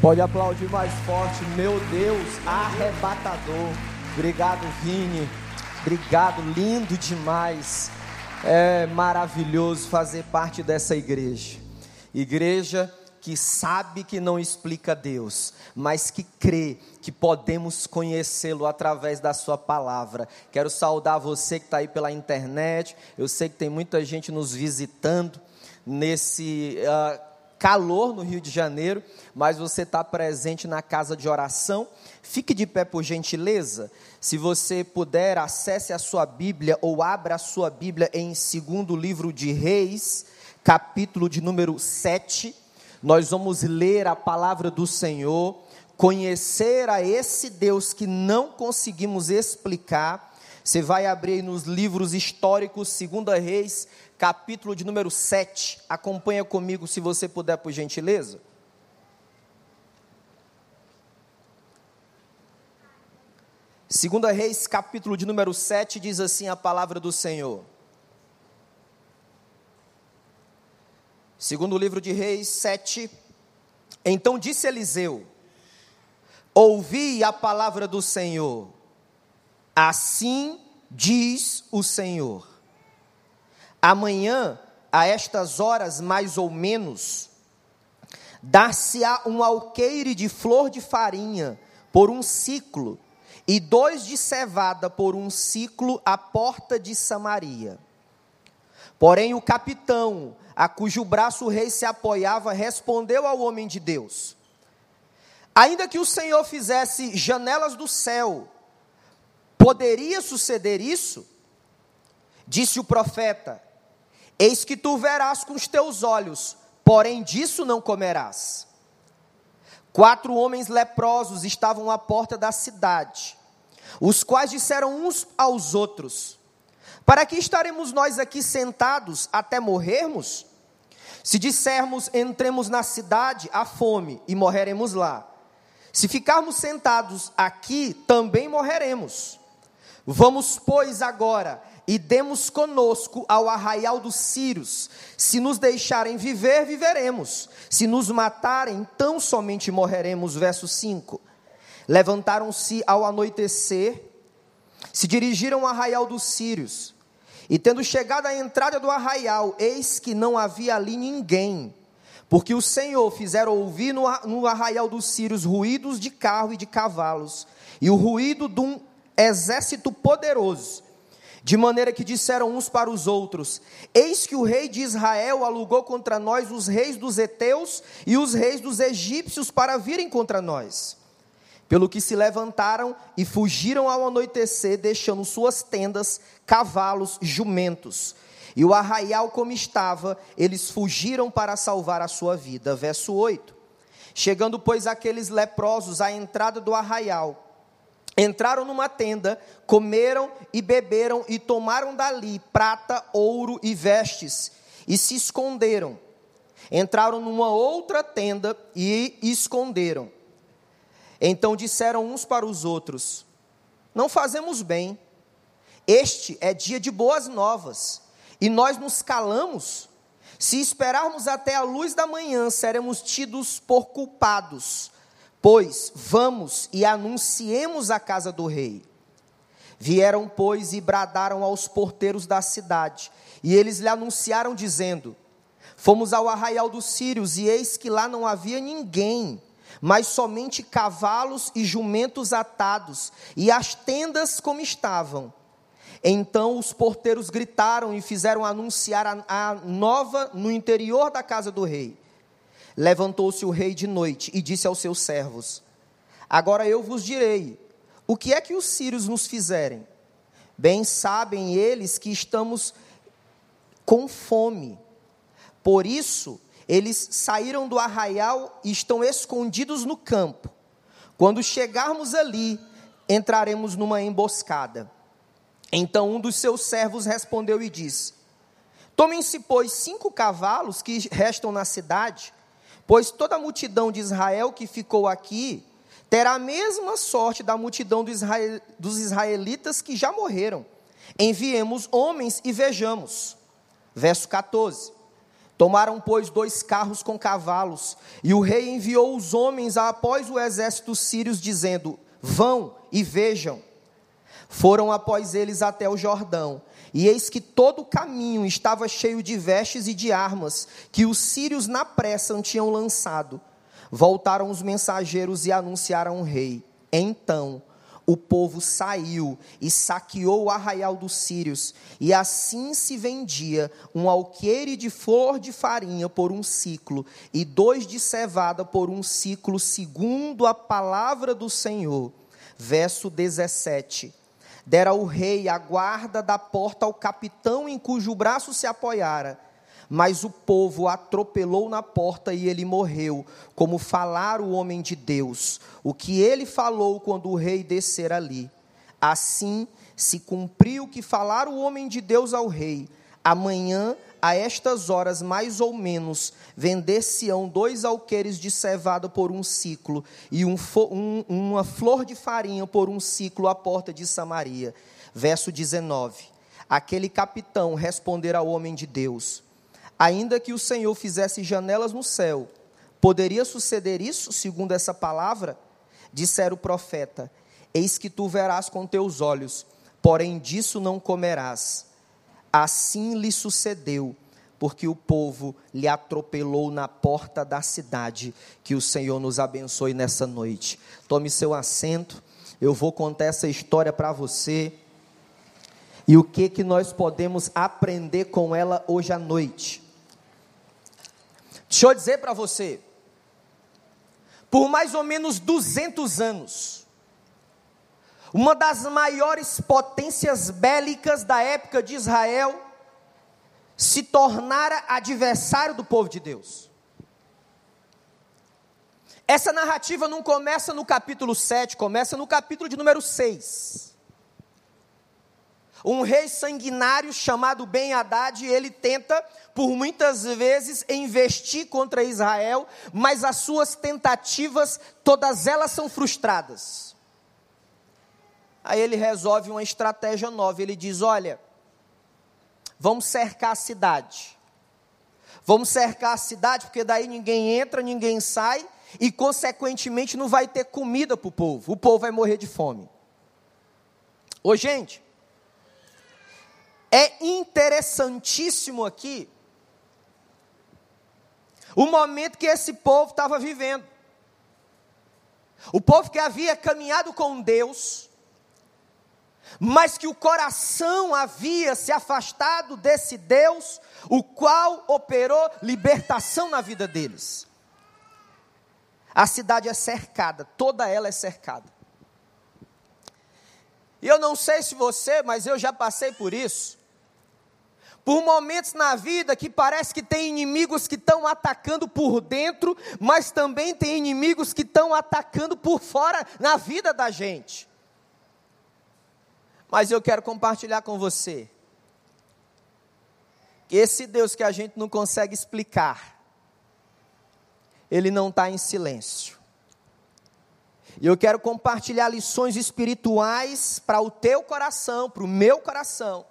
Pode aplaudir mais forte, meu Deus, arrebatador. Obrigado, Vini. Obrigado, lindo demais. É maravilhoso fazer parte dessa igreja. Igreja que sabe que não explica Deus, mas que crê que podemos conhecê-lo através da Sua palavra. Quero saudar você que está aí pela internet. Eu sei que tem muita gente nos visitando nesse uh, calor no Rio de Janeiro, mas você está presente na casa de oração. Fique de pé por gentileza. Se você puder, acesse a sua Bíblia ou abra a sua Bíblia em segundo livro de Reis, capítulo de número 7. Nós vamos ler a palavra do Senhor, conhecer a esse Deus que não conseguimos explicar. Você vai abrir nos livros históricos, segunda Reis, capítulo de número 7. Acompanha comigo, se você puder, por gentileza. Segunda Reis, capítulo de número 7, diz assim a palavra do Senhor. Segundo o livro de Reis 7, então disse Eliseu: Ouvi a palavra do Senhor. Assim diz o Senhor Amanhã, a estas horas mais ou menos, dar-se-á um alqueire de flor de farinha por um ciclo, e dois de cevada por um ciclo à porta de Samaria. Porém, o capitão, a cujo braço o rei se apoiava, respondeu ao homem de Deus: Ainda que o Senhor fizesse janelas do céu, poderia suceder isso? Disse o profeta: Eis que tu verás com os teus olhos, porém disso não comerás. Quatro homens leprosos estavam à porta da cidade, os quais disseram uns aos outros: Para que estaremos nós aqui sentados até morrermos? Se dissermos entremos na cidade, há fome e morreremos lá. Se ficarmos sentados aqui, também morreremos. Vamos, pois, agora e demos conosco ao arraial dos Círios. Se nos deixarem viver, viveremos. Se nos matarem, tão somente morreremos. Verso 5. Levantaram-se ao anoitecer, se dirigiram ao arraial dos Círios. E tendo chegado à entrada do arraial, eis que não havia ali ninguém, porque o Senhor fizera ouvir no, arraial dos Círios ruídos de carro e de cavalos, e o ruído de um exército poderoso de maneira que disseram uns para os outros: Eis que o rei de Israel alugou contra nós os reis dos heteus e os reis dos egípcios para virem contra nós. Pelo que se levantaram e fugiram ao anoitecer, deixando suas tendas, cavalos, jumentos. E o arraial como estava, eles fugiram para salvar a sua vida. Verso 8. Chegando, pois, aqueles leprosos à entrada do arraial, Entraram numa tenda, comeram e beberam e tomaram dali prata, ouro e vestes e se esconderam. Entraram numa outra tenda e esconderam. Então disseram uns para os outros: Não fazemos bem. Este é dia de boas novas e nós nos calamos. Se esperarmos até a luz da manhã, seremos tidos por culpados Pois vamos e anunciemos a casa do rei. Vieram, pois, e bradaram aos porteiros da cidade, e eles lhe anunciaram, dizendo: Fomos ao arraial dos sírios, e eis que lá não havia ninguém, mas somente cavalos e jumentos atados, e as tendas como estavam. Então os porteiros gritaram e fizeram anunciar a, a nova no interior da casa do rei. Levantou-se o rei de noite e disse aos seus servos: Agora eu vos direi: o que é que os sírios nos fizerem? Bem sabem eles que estamos com fome. Por isso, eles saíram do arraial e estão escondidos no campo. Quando chegarmos ali, entraremos numa emboscada. Então um dos seus servos respondeu e disse: Tomem-se, pois, cinco cavalos que restam na cidade Pois toda a multidão de Israel que ficou aqui terá a mesma sorte da multidão dos israelitas que já morreram. Enviemos homens e vejamos. Verso 14. Tomaram, pois, dois carros com cavalos, e o rei enviou os homens após o exército sírios, dizendo: Vão e vejam. Foram após eles até o Jordão, e eis que todo o caminho estava cheio de vestes e de armas, que os sírios na pressa tinham lançado. Voltaram os mensageiros e anunciaram o rei. Então o povo saiu e saqueou o arraial dos sírios, e assim se vendia um alqueire de flor de farinha por um ciclo, e dois de cevada por um ciclo, segundo a palavra do Senhor. Verso 17. Dera o rei a guarda da porta ao capitão em cujo braço se apoiara mas o povo atropelou na porta e ele morreu, como falara o homem de Deus, o que ele falou quando o rei descer ali. Assim se cumpriu o que falara o homem de Deus ao rei. Amanhã, a estas horas, mais ou menos, vender-se-ão dois alqueires de cevada por um ciclo, e um, um, uma flor de farinha por um ciclo à porta de Samaria. Verso 19. Aquele capitão responder ao homem de Deus: Ainda que o Senhor fizesse janelas no céu, poderia suceder isso, segundo essa palavra? Dissera o profeta: Eis que tu verás com teus olhos, porém disso não comerás. Assim lhe sucedeu, porque o povo lhe atropelou na porta da cidade. Que o Senhor nos abençoe nessa noite. Tome seu assento, eu vou contar essa história para você. E o que que nós podemos aprender com ela hoje à noite? Deixa eu dizer para você, por mais ou menos 200 anos, uma das maiores potências bélicas da época de Israel se tornara adversário do povo de Deus. Essa narrativa não começa no capítulo 7, começa no capítulo de número 6. Um rei sanguinário chamado Ben Haddad, ele tenta por muitas vezes investir contra Israel, mas as suas tentativas, todas elas são frustradas. Aí ele resolve uma estratégia nova, ele diz: "Olha, vamos cercar a cidade. Vamos cercar a cidade, porque daí ninguém entra, ninguém sai, e consequentemente não vai ter comida para o povo. O povo vai morrer de fome. Ô gente, é interessantíssimo aqui o momento que esse povo estava vivendo. O povo que havia caminhado com Deus, mas que o coração havia se afastado desse Deus, o qual operou libertação na vida deles. A cidade é cercada, toda ela é cercada. E eu não sei se você, mas eu já passei por isso por momentos na vida que parece que tem inimigos que estão atacando por dentro, mas também tem inimigos que estão atacando por fora na vida da gente. Mas eu quero compartilhar com você que esse Deus que a gente não consegue explicar, ele não está em silêncio. E eu quero compartilhar lições espirituais para o teu coração, para o meu coração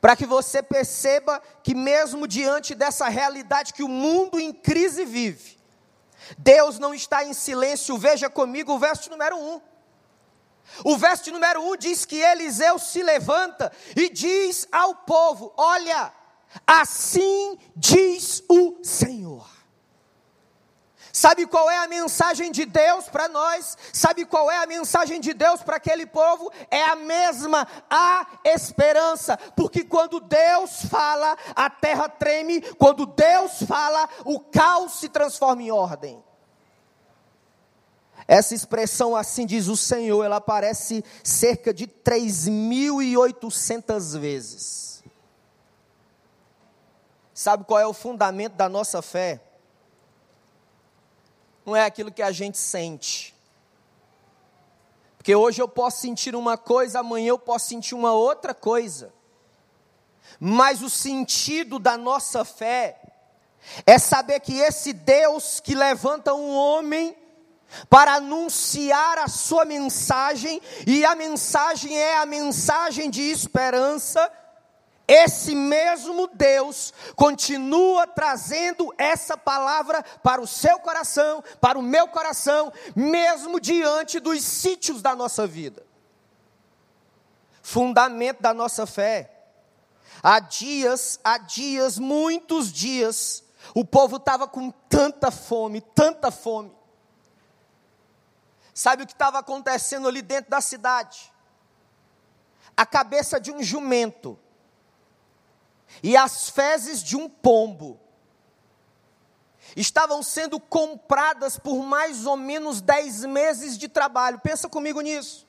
para que você perceba que, mesmo diante dessa realidade que o mundo em crise vive, Deus não está em silêncio. Veja comigo o verso número 1. O verso número 1 diz que Eliseu se levanta e diz ao povo: Olha, assim diz o Senhor. Sabe qual é a mensagem de Deus para nós? Sabe qual é a mensagem de Deus para aquele povo? É a mesma, a esperança. Porque quando Deus fala, a terra treme, quando Deus fala, o caos se transforma em ordem. Essa expressão, assim diz o Senhor, ela aparece cerca de 3.800 vezes. Sabe qual é o fundamento da nossa fé? não é aquilo que a gente sente. Porque hoje eu posso sentir uma coisa, amanhã eu posso sentir uma outra coisa. Mas o sentido da nossa fé é saber que esse Deus que levanta um homem para anunciar a sua mensagem, e a mensagem é a mensagem de esperança, esse mesmo Deus continua trazendo essa palavra para o seu coração, para o meu coração, mesmo diante dos sítios da nossa vida. Fundamento da nossa fé. Há dias, há dias, muitos dias, o povo estava com tanta fome, tanta fome. Sabe o que estava acontecendo ali dentro da cidade? A cabeça de um jumento e as fezes de um pombo estavam sendo compradas por mais ou menos dez meses de trabalho. Pensa comigo nisso.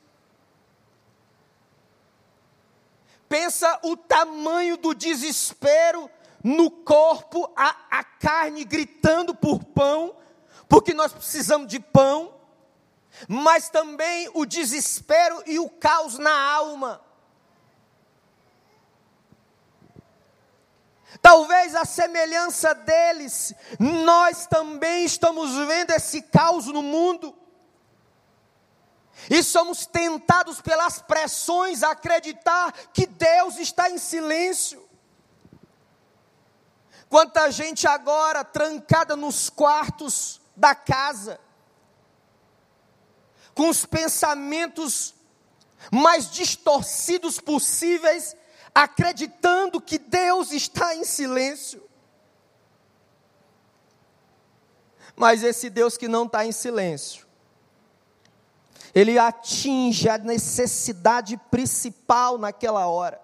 Pensa o tamanho do desespero no corpo, a, a carne gritando por pão, porque nós precisamos de pão, mas também o desespero e o caos na alma. Talvez a semelhança deles, nós também estamos vendo esse caos no mundo. E somos tentados pelas pressões a acreditar que Deus está em silêncio. Quanta gente agora trancada nos quartos da casa, com os pensamentos mais distorcidos possíveis, acreditando que Deus está em silêncio. Mas esse Deus que não está em silêncio, ele atinge a necessidade principal naquela hora.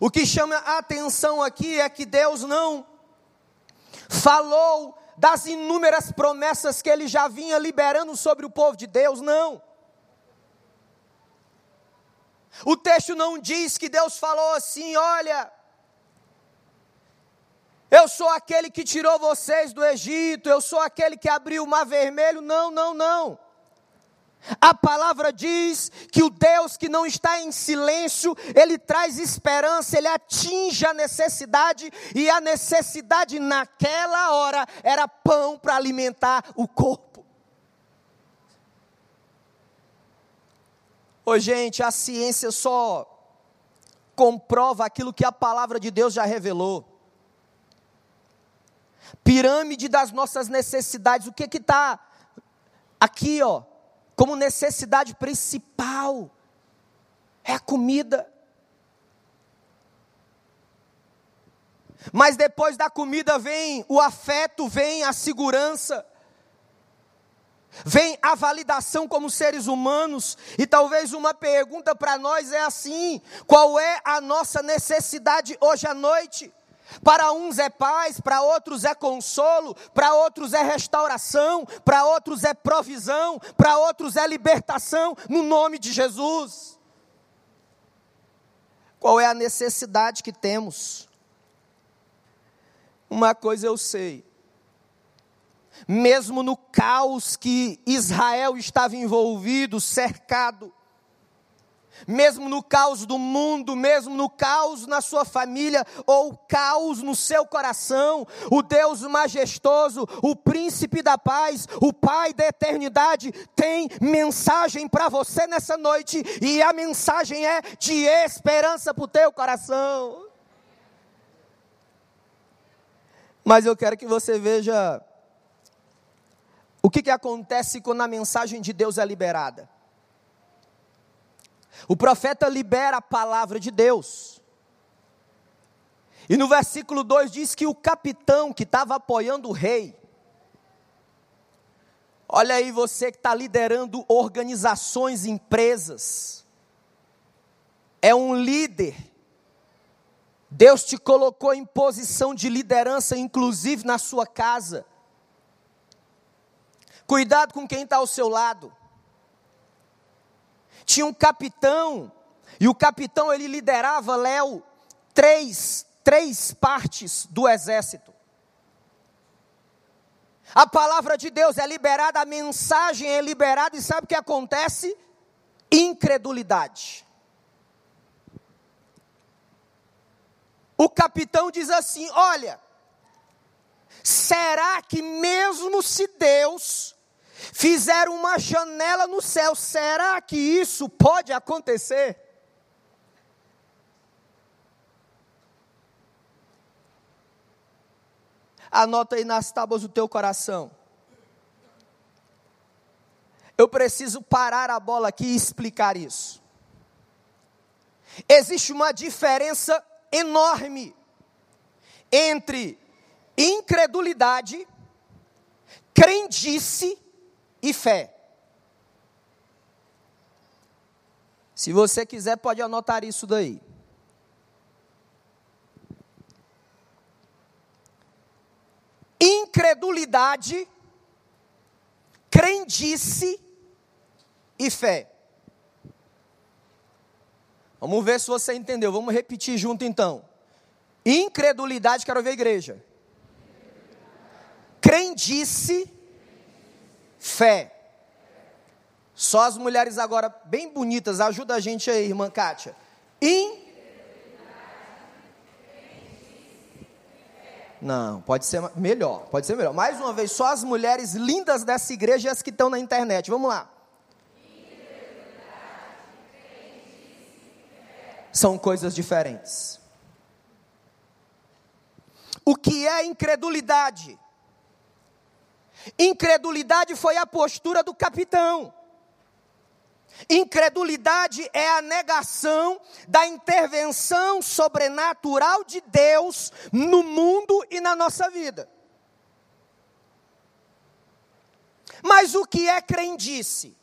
O que chama a atenção aqui é que Deus não falou das inúmeras promessas que ele já vinha liberando sobre o povo de Deus, não. O texto não diz que Deus falou assim: olha, eu sou aquele que tirou vocês do Egito, eu sou aquele que abriu o mar vermelho. Não, não, não. A palavra diz que o Deus que não está em silêncio, ele traz esperança, ele atinge a necessidade, e a necessidade naquela hora era pão para alimentar o corpo. Ô gente, a ciência só comprova aquilo que a palavra de Deus já revelou. Pirâmide das nossas necessidades, o que que está aqui, ó, como necessidade principal? É a comida. Mas depois da comida vem o afeto, vem a segurança vem a validação como seres humanos, e talvez uma pergunta para nós é assim: qual é a nossa necessidade hoje à noite? Para uns é paz, para outros é consolo, para outros é restauração, para outros é provisão, para outros é libertação, no nome de Jesus. Qual é a necessidade que temos? Uma coisa eu sei, mesmo no caos que Israel estava envolvido, cercado, mesmo no caos do mundo, mesmo no caos na sua família, ou caos no seu coração, o Deus majestoso, o príncipe da paz, o Pai da eternidade, tem mensagem para você nessa noite, e a mensagem é de esperança para o teu coração. Mas eu quero que você veja o que, que acontece quando a mensagem de Deus é liberada? O profeta libera a palavra de Deus. E no versículo 2 diz que o capitão que estava apoiando o rei, olha aí você que está liderando organizações, empresas, é um líder. Deus te colocou em posição de liderança, inclusive na sua casa. Cuidado com quem está ao seu lado. Tinha um capitão, e o capitão ele liderava, Léo, três, três partes do exército. A palavra de Deus é liberada, a mensagem é liberada, e sabe o que acontece? Incredulidade. O capitão diz assim: Olha, será que mesmo se Deus Fizeram uma janela no céu. Será que isso pode acontecer? Anota aí nas tábuas do teu coração. Eu preciso parar a bola aqui e explicar isso. Existe uma diferença enorme entre incredulidade, crendice e fé. Se você quiser, pode anotar isso daí. Incredulidade, crendice e fé. Vamos ver se você entendeu. Vamos repetir junto então. Incredulidade, quero ver a igreja. Crendice, fé. Só as mulheres agora bem bonitas, ajuda a gente aí, irmã Kátia. In Não, pode ser melhor, pode ser melhor. Mais uma vez, só as mulheres lindas dessa igreja e as que estão na internet. Vamos lá. São coisas diferentes. O que é incredulidade? Incredulidade foi a postura do capitão. Incredulidade é a negação da intervenção sobrenatural de Deus no mundo e na nossa vida. Mas o que é crendice?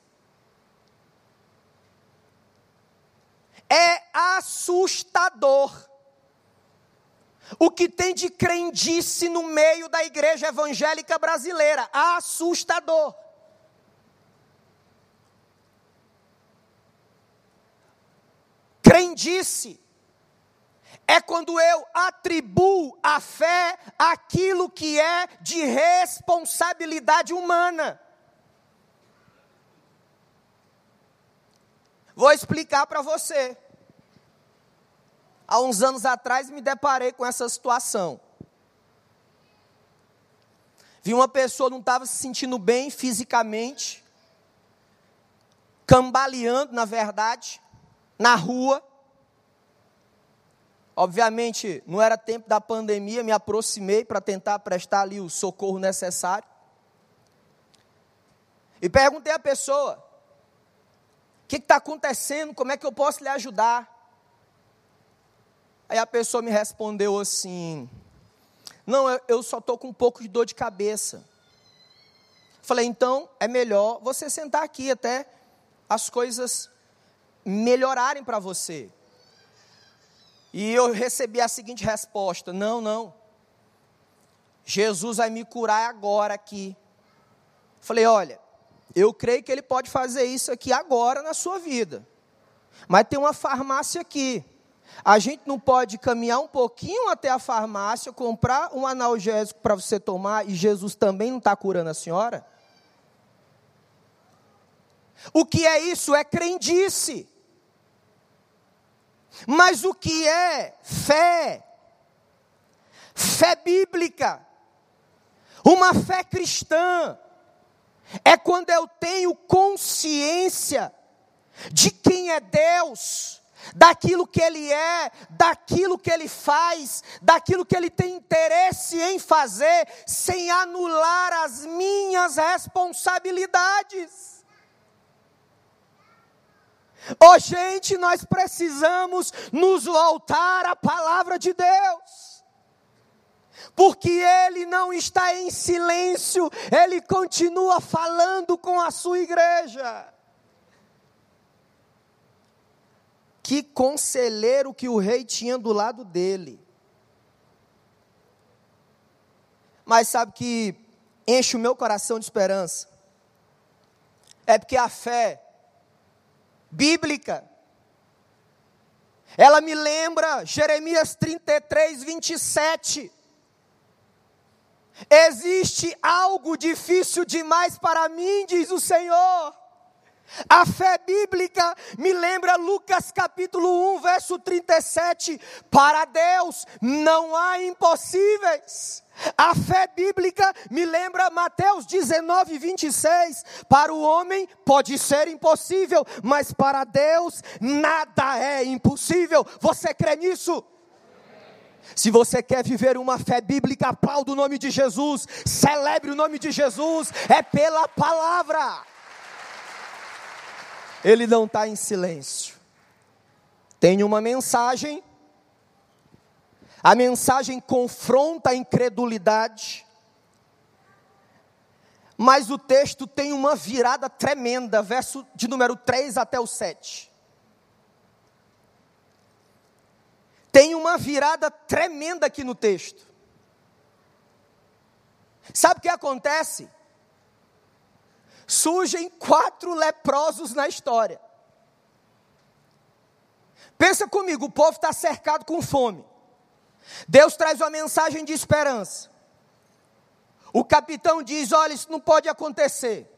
É assustador. O que tem de crendice no meio da igreja evangélica brasileira? Assustador. Crendice é quando eu atribuo à fé aquilo que é de responsabilidade humana. Vou explicar para você. Há uns anos atrás me deparei com essa situação. Vi uma pessoa não estava se sentindo bem fisicamente, cambaleando, na verdade na rua. Obviamente, não era tempo da pandemia, me aproximei para tentar prestar ali o socorro necessário. E perguntei à pessoa: o que está acontecendo? Como é que eu posso lhe ajudar? Aí a pessoa me respondeu assim: Não, eu só estou com um pouco de dor de cabeça. Falei, então é melhor você sentar aqui até as coisas melhorarem para você. E eu recebi a seguinte resposta: não, não. Jesus vai me curar agora aqui. Falei, olha, eu creio que ele pode fazer isso aqui agora na sua vida. Mas tem uma farmácia aqui. A gente não pode caminhar um pouquinho até a farmácia, comprar um analgésico para você tomar e Jesus também não está curando a senhora? O que é isso? É crendice. Mas o que é fé? Fé bíblica. Uma fé cristã. É quando eu tenho consciência de quem é Deus, daquilo que Ele é, daquilo que Ele faz, daquilo que Ele tem interesse em fazer, sem anular as minhas responsabilidades. Oh, gente, nós precisamos nos voltar à palavra de Deus. Porque Ele não está em silêncio, Ele continua falando com a sua igreja. Que conselheiro que o rei tinha do lado dele. Mas sabe que enche o meu coração de esperança? É porque a fé bíblica. Ela me lembra Jeremias 33, 27. Existe algo difícil demais para mim, diz o Senhor. A fé bíblica me lembra Lucas capítulo 1, verso 37. Para Deus não há impossíveis. A fé bíblica me lembra Mateus 19, 26. Para o homem pode ser impossível, mas para Deus nada é impossível. Você crê nisso? Se você quer viver uma fé bíblica, aplaude o nome de Jesus, celebre o nome de Jesus, é pela palavra. Ele não está em silêncio. Tem uma mensagem, a mensagem confronta a incredulidade, mas o texto tem uma virada tremenda, verso de número 3 até o 7. Tem uma virada tremenda aqui no texto. Sabe o que acontece? Surgem quatro leprosos na história. Pensa comigo, o povo está cercado com fome. Deus traz uma mensagem de esperança. O capitão diz: olha, isso não pode acontecer.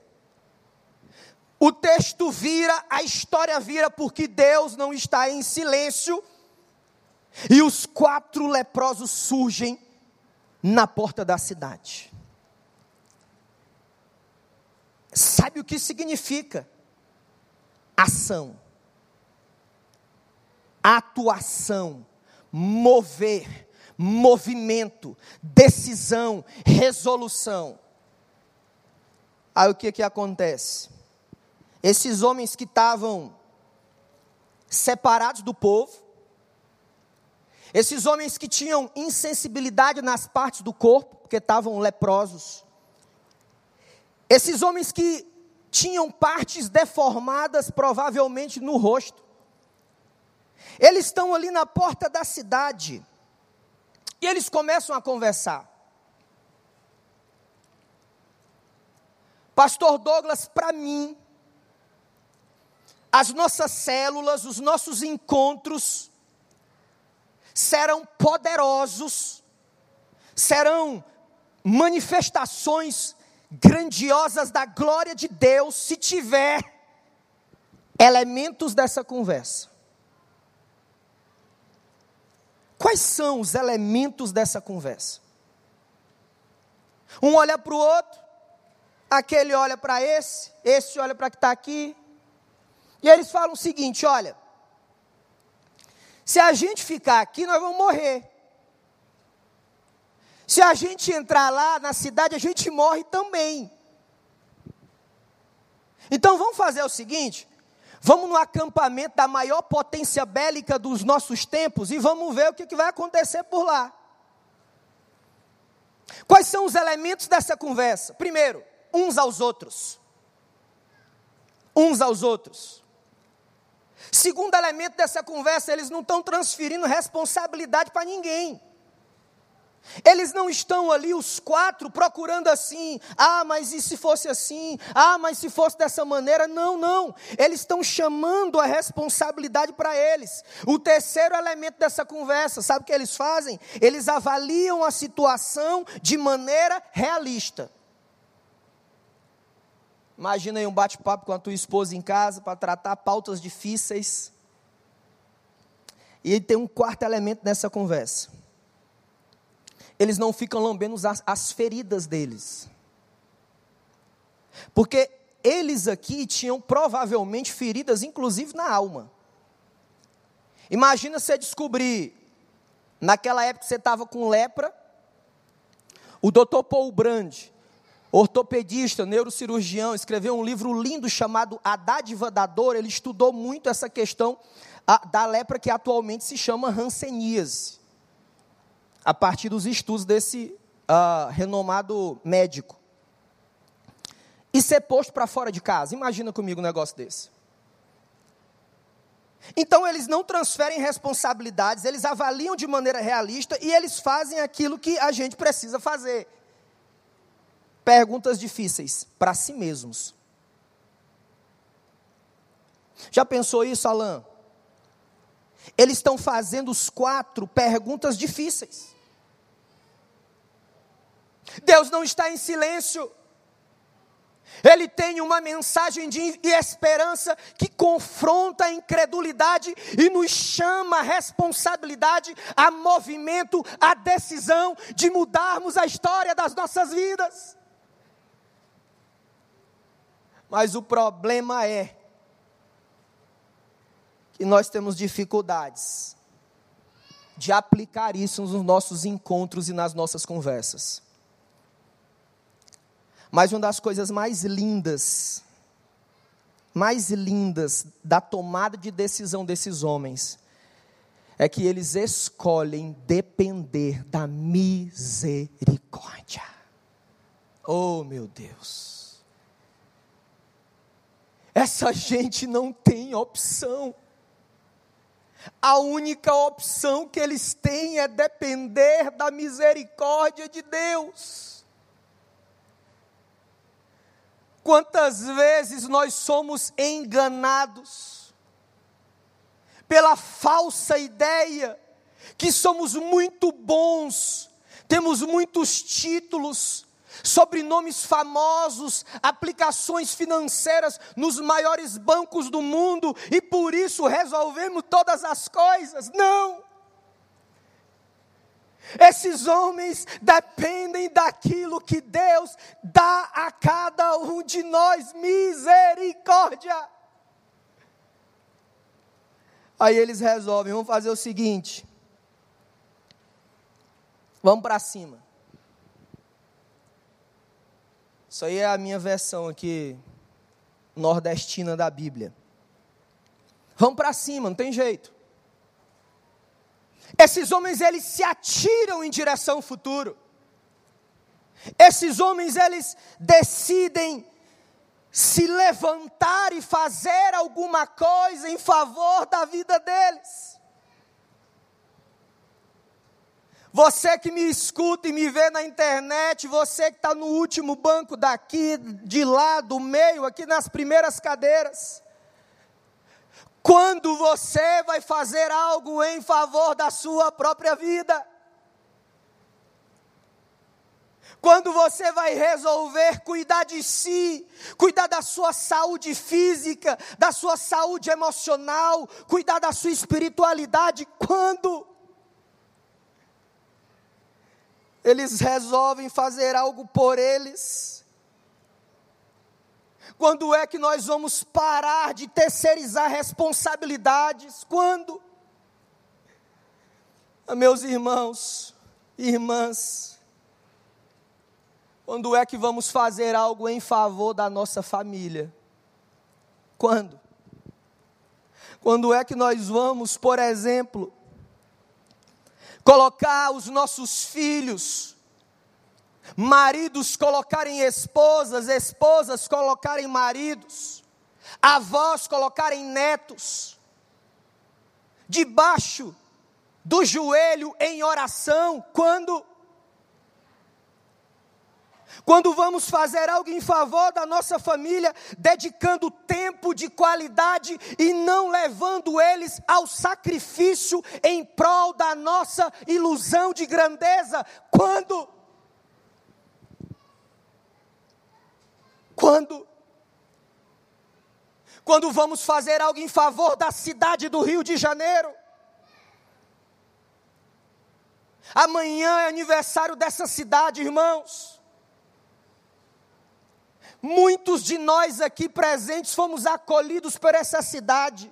O texto vira, a história vira, porque Deus não está em silêncio. E os quatro leprosos surgem na porta da cidade. Sabe o que significa? Ação, atuação, mover, movimento, decisão, resolução. Aí o que que acontece? Esses homens que estavam separados do povo, esses homens que tinham insensibilidade nas partes do corpo, porque estavam leprosos, esses homens que tinham partes deformadas, provavelmente no rosto, eles estão ali na porta da cidade, e eles começam a conversar. Pastor Douglas, para mim, as nossas células, os nossos encontros serão poderosos, serão manifestações grandiosas da glória de Deus se tiver elementos dessa conversa. Quais são os elementos dessa conversa? Um olha para o outro, aquele olha para esse, esse olha para que está aqui. E eles falam o seguinte: olha, se a gente ficar aqui, nós vamos morrer. Se a gente entrar lá na cidade, a gente morre também. Então vamos fazer o seguinte: Vamos no acampamento da maior potência bélica dos nossos tempos e vamos ver o que, que vai acontecer por lá. Quais são os elementos dessa conversa? Primeiro, uns aos outros. Uns aos outros. Segundo elemento dessa conversa, eles não estão transferindo responsabilidade para ninguém. Eles não estão ali, os quatro, procurando assim, ah, mas e se fosse assim? Ah, mas se fosse dessa maneira? Não, não. Eles estão chamando a responsabilidade para eles. O terceiro elemento dessa conversa, sabe o que eles fazem? Eles avaliam a situação de maneira realista. Imagina aí um bate-papo com a tua esposa em casa para tratar pautas difíceis. E tem um quarto elemento nessa conversa eles não ficam lambendo as, as feridas deles. Porque eles aqui tinham provavelmente feridas, inclusive na alma. Imagina você descobrir, naquela época você estava com lepra, o doutor Paul Brand, ortopedista, neurocirurgião, escreveu um livro lindo chamado A Dádiva da Dor. Ele estudou muito essa questão da lepra que atualmente se chama hanseníase a partir dos estudos desse uh, renomado médico. E ser posto para fora de casa. Imagina comigo um negócio desse. Então eles não transferem responsabilidades, eles avaliam de maneira realista e eles fazem aquilo que a gente precisa fazer. Perguntas difíceis para si mesmos. Já pensou isso, Alain? Eles estão fazendo os quatro perguntas difíceis. Deus não está em silêncio. Ele tem uma mensagem de esperança que confronta a incredulidade e nos chama a responsabilidade, a movimento, a decisão de mudarmos a história das nossas vidas. Mas o problema é que nós temos dificuldades de aplicar isso nos nossos encontros e nas nossas conversas. Mas uma das coisas mais lindas, mais lindas da tomada de decisão desses homens, é que eles escolhem depender da misericórdia. Oh, meu Deus. Essa gente não tem opção. A única opção que eles têm é depender da misericórdia de Deus. Quantas vezes nós somos enganados pela falsa ideia que somos muito bons, temos muitos títulos, sobrenomes famosos, aplicações financeiras nos maiores bancos do mundo e por isso resolvemos todas as coisas. Não! Esses homens dependem daquilo que Deus dá a cada um de nós misericórdia. Aí eles resolvem, vamos fazer o seguinte: vamos para cima. Isso aí é a minha versão aqui, nordestina da Bíblia. Vamos para cima, não tem jeito. Esses homens, eles se atiram em direção ao futuro. Esses homens, eles decidem se levantar e fazer alguma coisa em favor da vida deles. Você que me escuta e me vê na internet, você que está no último banco daqui, de lá, do meio, aqui nas primeiras cadeiras. Quando você vai fazer algo em favor da sua própria vida? Quando você vai resolver cuidar de si, cuidar da sua saúde física, da sua saúde emocional, cuidar da sua espiritualidade, quando? eles resolvem fazer algo por eles. Quando é que nós vamos parar de terceirizar responsabilidades? Quando? Ah, meus irmãos irmãs, quando é que vamos fazer algo em favor da nossa família? Quando? Quando é que nós vamos, por exemplo, colocar os nossos filhos, maridos colocarem esposas, esposas colocarem maridos, avós colocarem netos, debaixo do joelho em oração, quando quando vamos fazer algo em favor da nossa família, dedicando tempo de qualidade e não levando eles ao sacrifício em prol da nossa ilusão de grandeza. Quando? Quando? Quando vamos fazer algo em favor da cidade do Rio de Janeiro? Amanhã é aniversário dessa cidade, irmãos. Muitos de nós aqui presentes fomos acolhidos por essa cidade.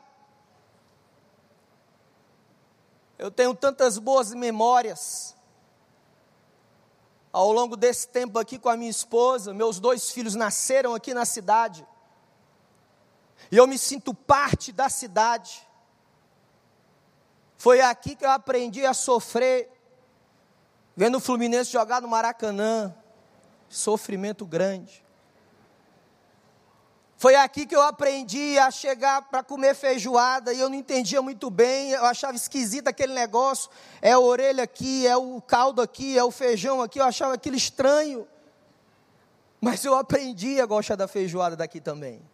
Eu tenho tantas boas memórias. Ao longo desse tempo aqui com a minha esposa, meus dois filhos nasceram aqui na cidade. E eu me sinto parte da cidade. Foi aqui que eu aprendi a sofrer, vendo o Fluminense jogar no Maracanã. Sofrimento grande. Foi aqui que eu aprendi a chegar para comer feijoada e eu não entendia muito bem, eu achava esquisito aquele negócio. É a orelha aqui, é o caldo aqui, é o feijão aqui, eu achava aquilo estranho. Mas eu aprendi a gostar da feijoada daqui também.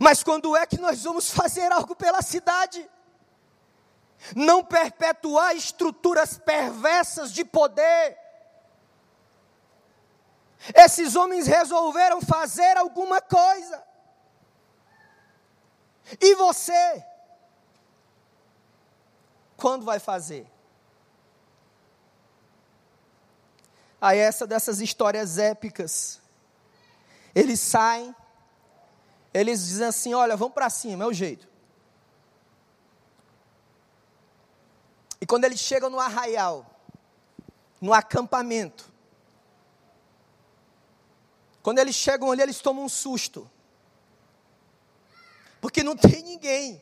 Mas quando é que nós vamos fazer algo pela cidade? Não perpetuar estruturas perversas de poder esses homens resolveram fazer alguma coisa. E você? Quando vai fazer? Aí essa dessas histórias épicas. Eles saem, eles dizem assim: olha, vamos para cima, é o jeito. E quando eles chegam no arraial, no acampamento, quando eles chegam ali, eles tomam um susto. Porque não tem ninguém.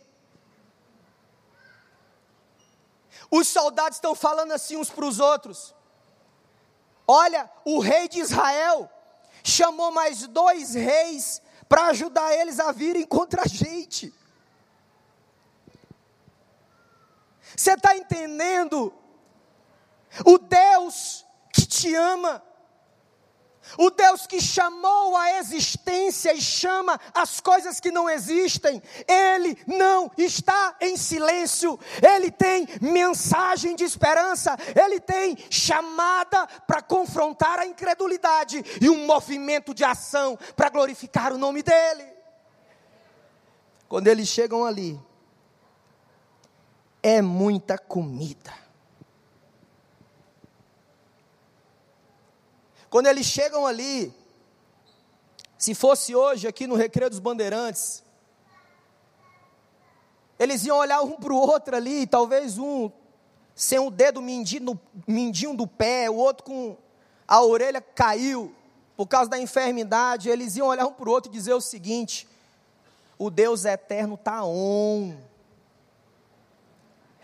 Os soldados estão falando assim uns para os outros. Olha, o rei de Israel chamou mais dois reis para ajudar eles a virem contra a gente. Você está entendendo? O Deus que te ama, o Deus que chamou a existência e chama as coisas que não existem, Ele não está em silêncio, Ele tem mensagem de esperança, Ele tem chamada para confrontar a incredulidade e um movimento de ação para glorificar o nome dEle. Quando eles chegam ali, é muita comida. Quando eles chegam ali, se fosse hoje aqui no Recreio dos Bandeirantes, eles iam olhar um para o outro ali, talvez um sem o dedo mindinho, mindinho do pé, o outro com a orelha caiu por causa da enfermidade, eles iam olhar um para o outro e dizer o seguinte: o Deus eterno está on.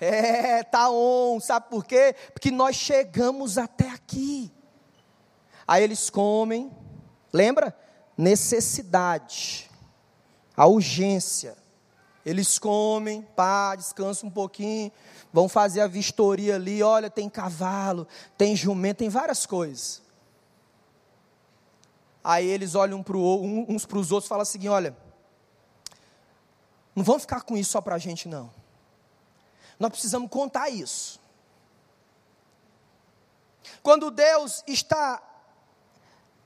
É, está on, sabe por quê? Porque nós chegamos até aqui. Aí eles comem, lembra? Necessidade, a urgência. Eles comem, pá, descansam um pouquinho, vão fazer a vistoria ali. Olha, tem cavalo, tem jumento, tem várias coisas. Aí eles olham pro, uns para os outros e falam assim: olha, não vamos ficar com isso só para a gente, não. Nós precisamos contar isso. Quando Deus está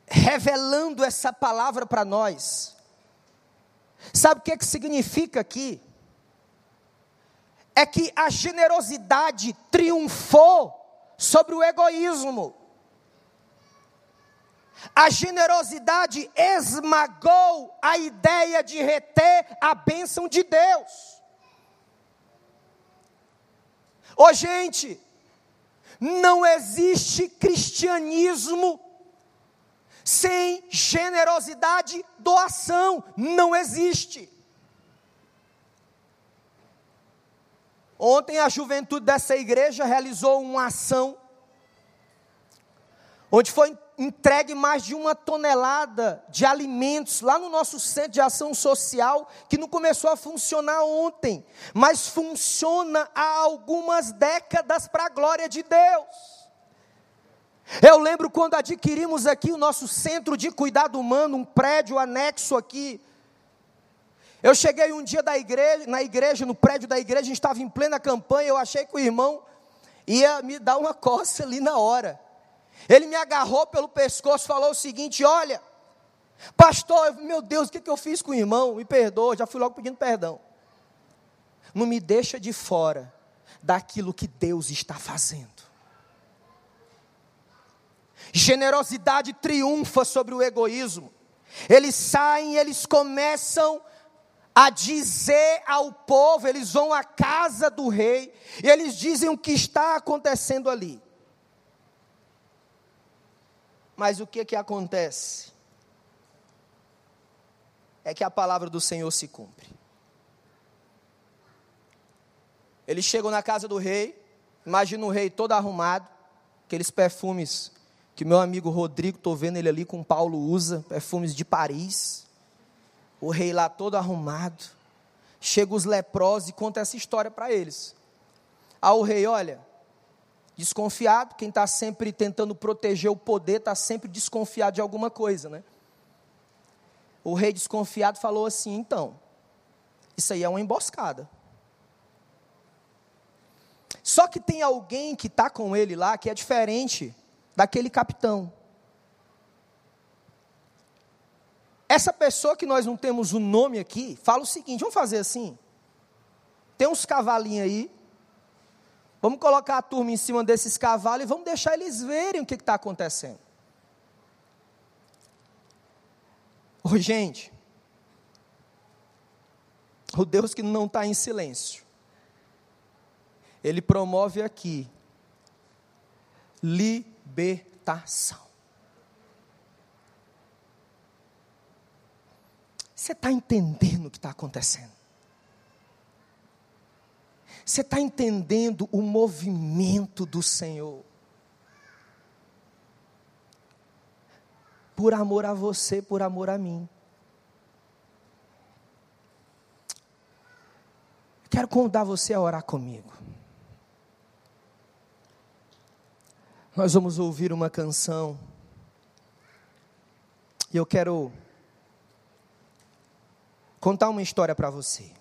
revelando essa palavra para nós. Sabe o que, que significa aqui? É que a generosidade triunfou sobre o egoísmo. A generosidade esmagou a ideia de reter a bênção de Deus. Ô gente, não existe cristianismo sem generosidade, doação não existe. Ontem a juventude dessa igreja realizou uma ação onde foi entregue mais de uma tonelada de alimentos lá no nosso centro de ação social, que não começou a funcionar ontem, mas funciona há algumas décadas para a glória de Deus. Eu lembro quando adquirimos aqui o nosso centro de cuidado humano, um prédio anexo aqui. Eu cheguei um dia igreja, na igreja, no prédio da igreja, a gente estava em plena campanha, eu achei que o irmão ia me dar uma coça ali na hora. Ele me agarrou pelo pescoço, falou o seguinte: Olha, pastor, meu Deus, o que, que eu fiz com o irmão? Me perdoa, já fui logo pedindo perdão. Não me deixa de fora daquilo que Deus está fazendo. Generosidade triunfa sobre o egoísmo. Eles saem, eles começam a dizer ao povo, eles vão à casa do rei, e eles dizem o que está acontecendo ali. Mas o que que acontece? É que a palavra do Senhor se cumpre. Eles chegam na casa do rei, imagina o rei todo arrumado, aqueles perfumes que meu amigo Rodrigo, estou vendo ele ali com Paulo usa, perfumes de Paris. O rei lá todo arrumado. Chega os leprosos e conta essa história para eles. Aí o rei, olha, desconfiado, quem está sempre tentando proteger o poder está sempre desconfiado de alguma coisa, né? O rei desconfiado falou assim: então, isso aí é uma emboscada. Só que tem alguém que está com ele lá que é diferente daquele capitão. Essa pessoa que nós não temos o nome aqui, fala o seguinte: vamos fazer assim. Tem uns cavalinhos aí. Vamos colocar a turma em cima desses cavalos e vamos deixar eles verem o que está acontecendo. Ô, gente, o Deus que não está em silêncio, ele promove aqui libertação. Você está entendendo o que está acontecendo? Você está entendendo o movimento do Senhor? Por amor a você, por amor a mim. Quero convidar você a orar comigo. Nós vamos ouvir uma canção. E eu quero contar uma história para você.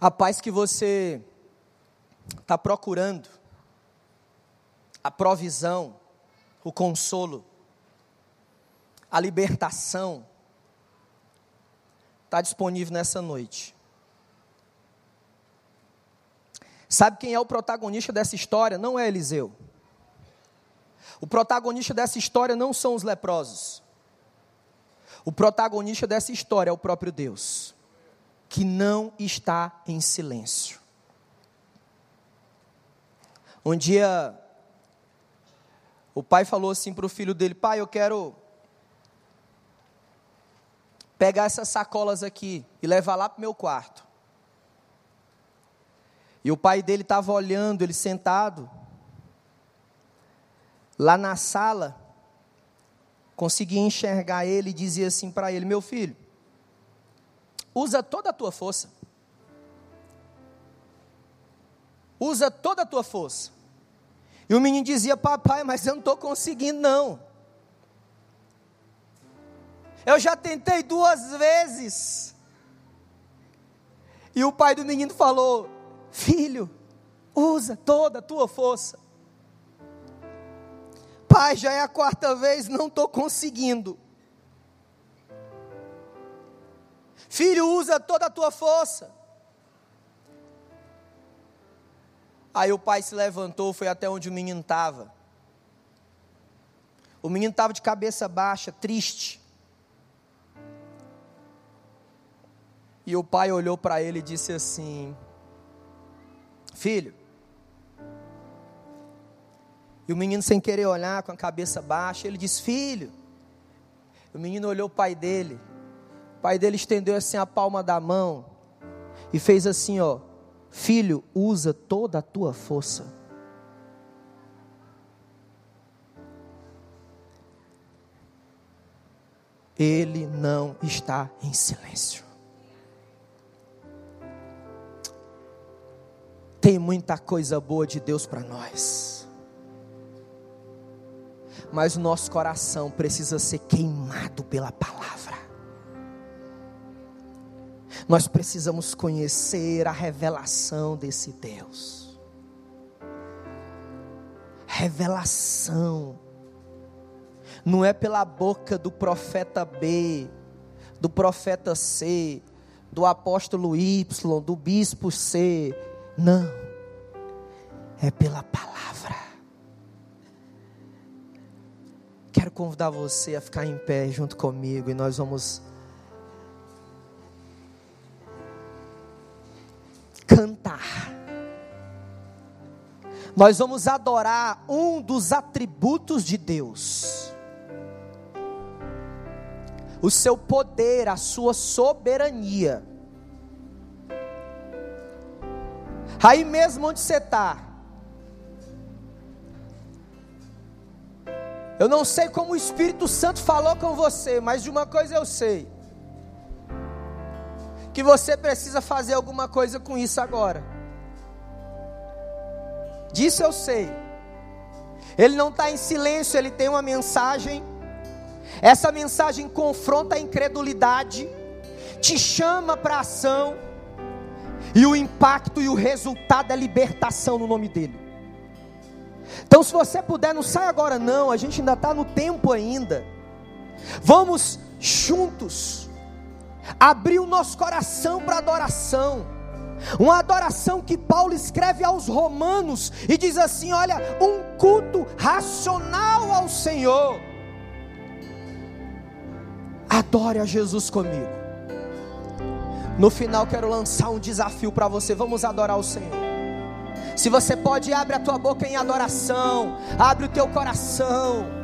A paz que você está procurando, a provisão, o consolo, a libertação, está disponível nessa noite. Sabe quem é o protagonista dessa história? Não é Eliseu. O protagonista dessa história não são os leprosos. O protagonista dessa história é o próprio Deus que não está em silêncio. Um dia, o pai falou assim para o filho dele: Pai, eu quero pegar essas sacolas aqui e levar lá para o meu quarto. E o pai dele estava olhando, ele sentado, lá na sala, conseguia enxergar ele e dizia assim para ele: Meu filho, Usa toda a tua força. Usa toda a tua força. E o menino dizia: Papai, mas eu não estou conseguindo, não. Eu já tentei duas vezes. E o pai do menino falou: Filho, usa toda a tua força. Pai, já é a quarta vez, não estou conseguindo. Filho, usa toda a tua força. Aí o pai se levantou, foi até onde o menino estava. O menino estava de cabeça baixa, triste. E o pai olhou para ele e disse assim: Filho. E o menino, sem querer olhar, com a cabeça baixa, ele disse: Filho. O menino olhou o pai dele pai dele estendeu assim a palma da mão e fez assim, ó: Filho, usa toda a tua força. Ele não está em silêncio. Tem muita coisa boa de Deus para nós. Mas o nosso coração precisa ser queimado pela palavra. Nós precisamos conhecer a revelação desse Deus. Revelação. Não é pela boca do profeta B, do profeta C, do apóstolo Y, do bispo C. Não. É pela palavra. Quero convidar você a ficar em pé junto comigo e nós vamos cantar. Nós vamos adorar um dos atributos de Deus. O seu poder, a sua soberania. Aí mesmo onde você está. Eu não sei como o Espírito Santo falou com você, mas de uma coisa eu sei que você precisa fazer alguma coisa com isso agora. Disso eu sei. Ele não está em silêncio, ele tem uma mensagem. Essa mensagem confronta a incredulidade, te chama para ação, e o impacto e o resultado é libertação no nome dele. Então, se você puder, não sai agora, não, a gente ainda está no tempo ainda. Vamos juntos abrir o nosso coração para adoração. Uma adoração que Paulo escreve aos Romanos e diz assim: olha, um culto racional ao Senhor. Adore a Jesus comigo. No final, quero lançar um desafio para você. Vamos adorar o Senhor. Se você pode, abre a tua boca em adoração. Abre o teu coração.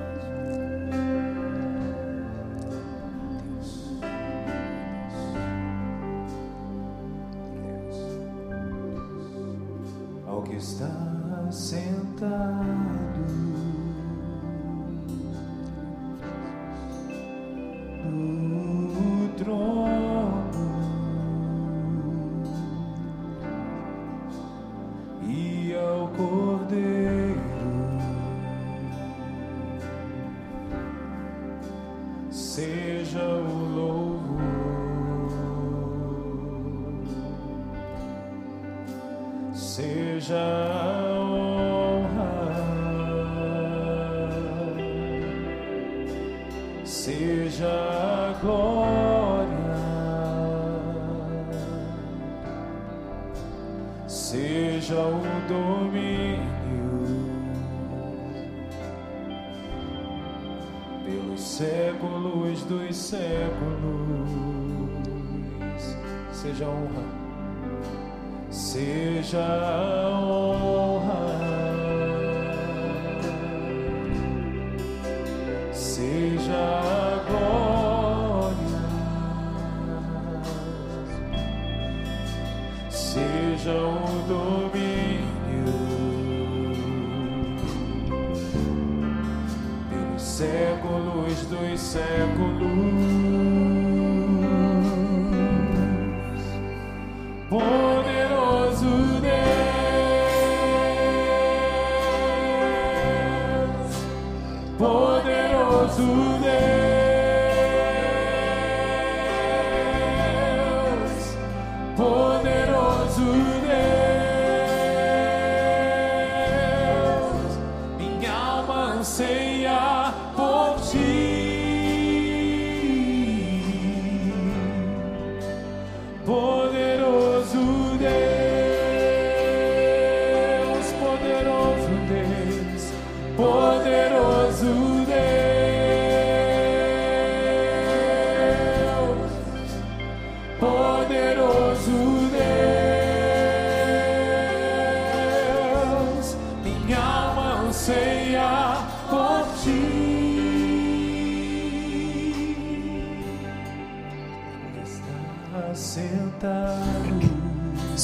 Séculos dos séculos.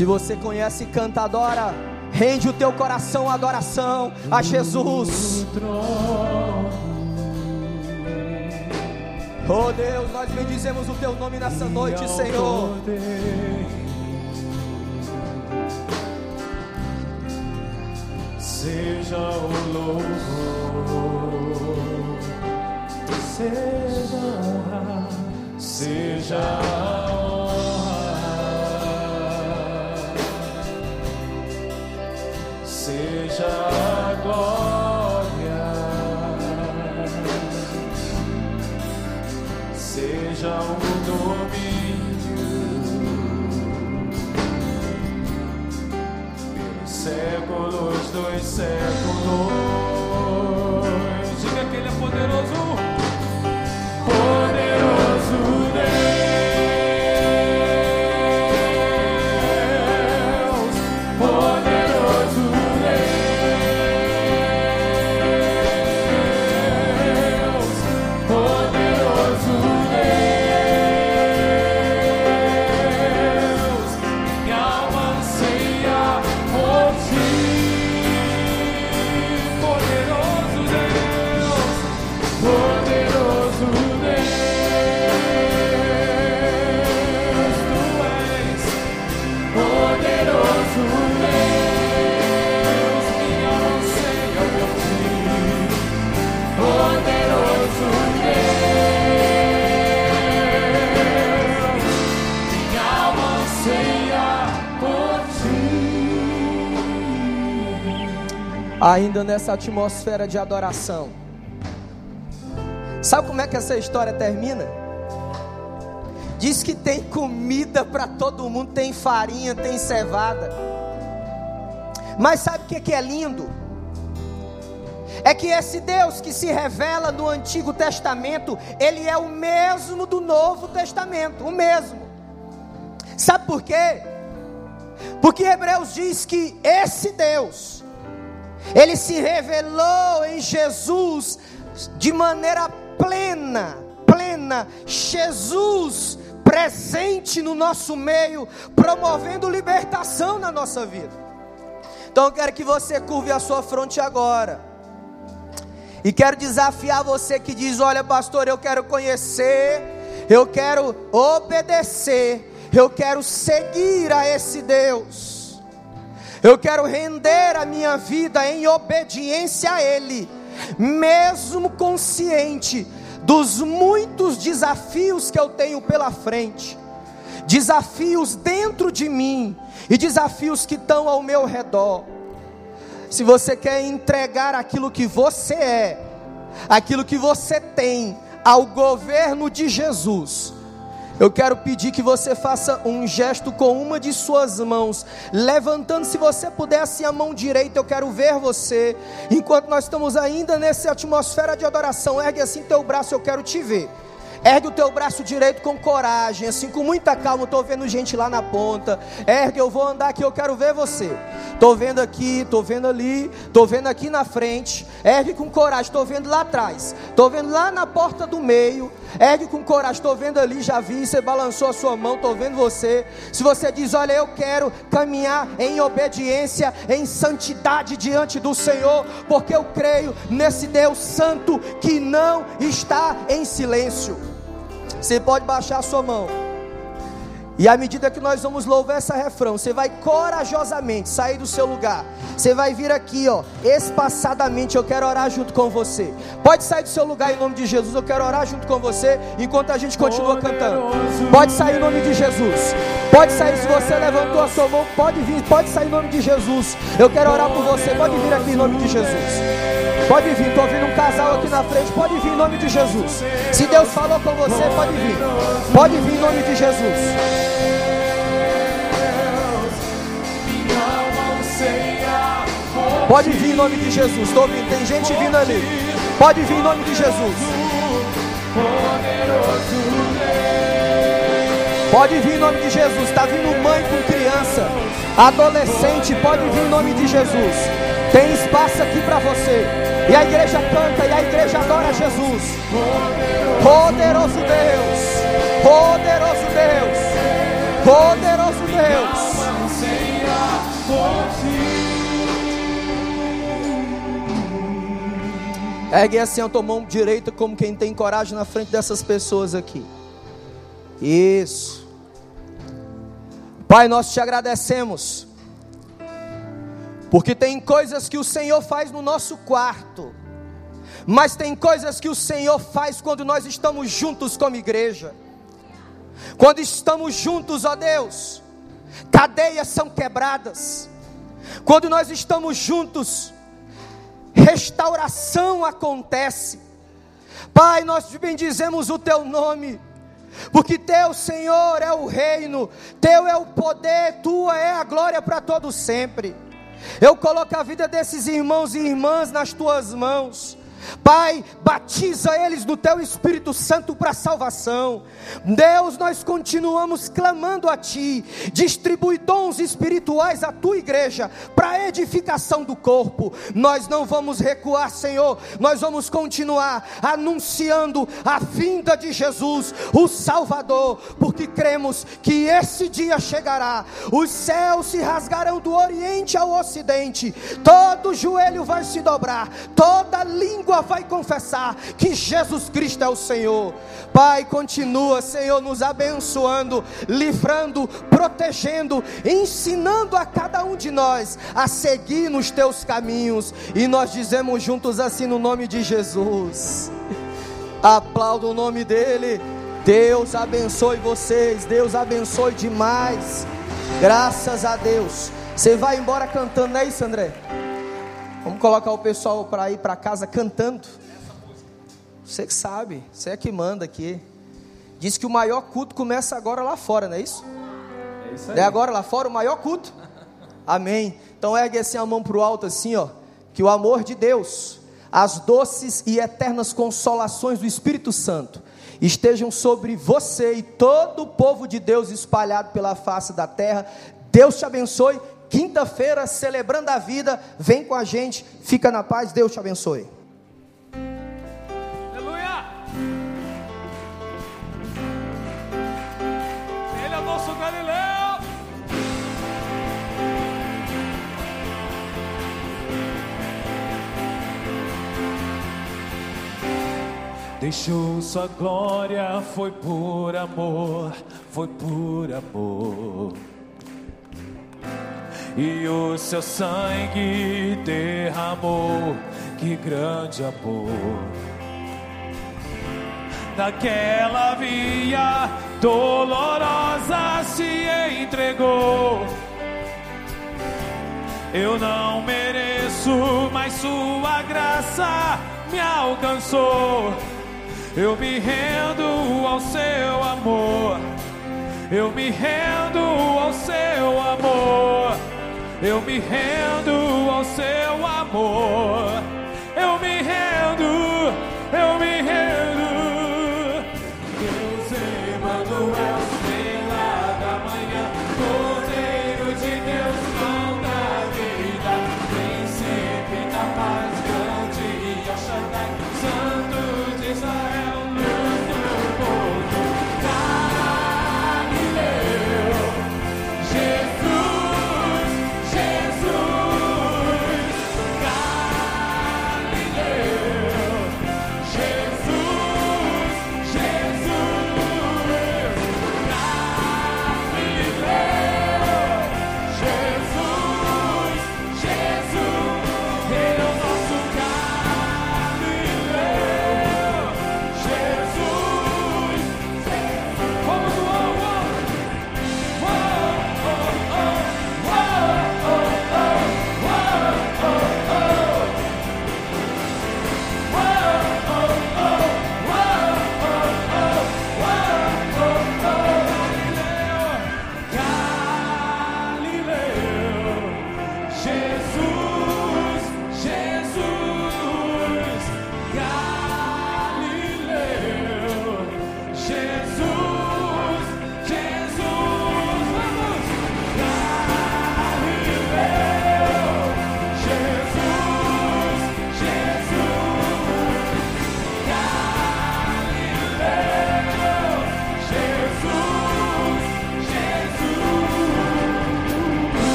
Se você conhece canta, adora. Rende o teu coração à adoração a Jesus. Oh Deus, nós bendizemos o teu nome nessa noite, Senhor. Seja o louvor, seja a honra, seja séculos Ainda nessa atmosfera de adoração. Sabe como é que essa história termina? Diz que tem comida para todo mundo, tem farinha, tem cevada. Mas sabe o que que é lindo? é que esse Deus que se revela no Antigo Testamento, ele é o mesmo do Novo Testamento, o mesmo. Sabe por quê? Porque Hebreus diz que esse Deus, ele se revelou em Jesus de maneira plena, plena. Jesus presente no nosso meio, promovendo libertação na nossa vida. Então eu quero que você curve a sua fronte agora. E quero desafiar você que diz: Olha, pastor, eu quero conhecer, eu quero obedecer, eu quero seguir a esse Deus, eu quero render a minha vida em obediência a Ele, mesmo consciente dos muitos desafios que eu tenho pela frente, desafios dentro de mim e desafios que estão ao meu redor. Se você quer entregar aquilo que você é, aquilo que você tem ao governo de Jesus, eu quero pedir que você faça um gesto com uma de suas mãos, levantando, se você puder, assim a mão direita, eu quero ver você. Enquanto nós estamos ainda nessa atmosfera de adoração, ergue assim teu braço, eu quero te ver. Ergue o teu braço direito com coragem, assim com muita calma. Estou vendo gente lá na ponta. Ergue, eu vou andar aqui, eu quero ver você. Estou vendo aqui, estou vendo ali, estou vendo aqui na frente. Ergue com coragem, estou vendo lá atrás. Estou vendo lá na porta do meio. Ergue com coragem, estou vendo ali, já vi, você balançou a sua mão, estou vendo você. Se você diz, olha, eu quero caminhar em obediência, em santidade diante do Senhor, porque eu creio nesse Deus Santo que não está em silêncio. Você pode baixar a sua mão. E à medida que nós vamos louvar essa refrão, você vai corajosamente sair do seu lugar. Você vai vir aqui, ó, espaçadamente. Eu quero orar junto com você. Pode sair do seu lugar em nome de Jesus. Eu quero orar junto com você enquanto a gente continua cantando. Pode sair em nome de Jesus. Pode sair se você levantou a sua mão. Pode vir, pode sair em nome de Jesus. Eu quero orar por você. Pode vir aqui em nome de Jesus. Pode vir, estou ouvindo um casal aqui na frente. Pode vir em nome de Jesus. Se Deus falou com você, pode vir. Pode vir em nome de Jesus. Pode vir em nome de Jesus. Estou ouvindo, tem gente vindo ali. Pode vir em nome de Jesus. Pode vir em nome de Jesus. Está vindo mãe com criança, adolescente. Pode vir em nome de Jesus. Espaço aqui para você. E a igreja canta e a igreja adora Jesus. Poderoso Deus, poderoso Deus, poderoso Deus. Ergue assim a tua mão direita como quem tem coragem na frente dessas pessoas aqui. Isso. Pai, nós te agradecemos porque tem coisas que o Senhor faz no nosso quarto, mas tem coisas que o Senhor faz quando nós estamos juntos como igreja. Quando estamos juntos, ó Deus, cadeias são quebradas. Quando nós estamos juntos, restauração acontece. Pai, nós bendizemos o teu nome. Porque teu Senhor é o reino, teu é o poder, tua é a glória para todo sempre. Eu coloco a vida desses irmãos e irmãs nas tuas mãos. Pai, batiza eles no teu Espírito Santo para salvação. Deus, nós continuamos clamando a Ti. Distribui dons espirituais à tua igreja para edificação do corpo. Nós não vamos recuar, Senhor. Nós vamos continuar anunciando a vinda de Jesus, o Salvador, porque cremos que esse dia chegará. Os céus se rasgarão do Oriente ao Ocidente. Todo joelho vai se dobrar, toda língua língua vai confessar que Jesus Cristo é o Senhor. Pai, continua, Senhor, nos abençoando, livrando, protegendo, ensinando a cada um de nós a seguir nos teus caminhos. E nós dizemos juntos assim no nome de Jesus. Aplauda o nome dele. Deus abençoe vocês. Deus abençoe demais. Graças a Deus. Você vai embora cantando, não é isso, André? Vamos colocar o pessoal para ir para casa cantando. Você que sabe, você é que manda aqui. Diz que o maior culto começa agora lá fora, não é isso? É isso aí. É agora lá fora o maior culto. Amém. Então ergue assim a mão para o alto, assim, ó. Que o amor de Deus, as doces e eternas consolações do Espírito Santo estejam sobre você e todo o povo de Deus espalhado pela face da terra. Deus te abençoe. Quinta-feira, celebrando a vida, vem com a gente, fica na paz, Deus te abençoe. Aleluia! Ele é o nosso Galileu! Deixou sua glória, foi por amor, foi por amor. E o seu sangue derramou, que grande amor. Naquela via dolorosa se entregou. Eu não mereço, mas sua graça me alcançou. Eu me rendo ao seu amor. Eu me rendo ao seu amor. Eu me rendo ao seu amor. Eu me rendo, eu me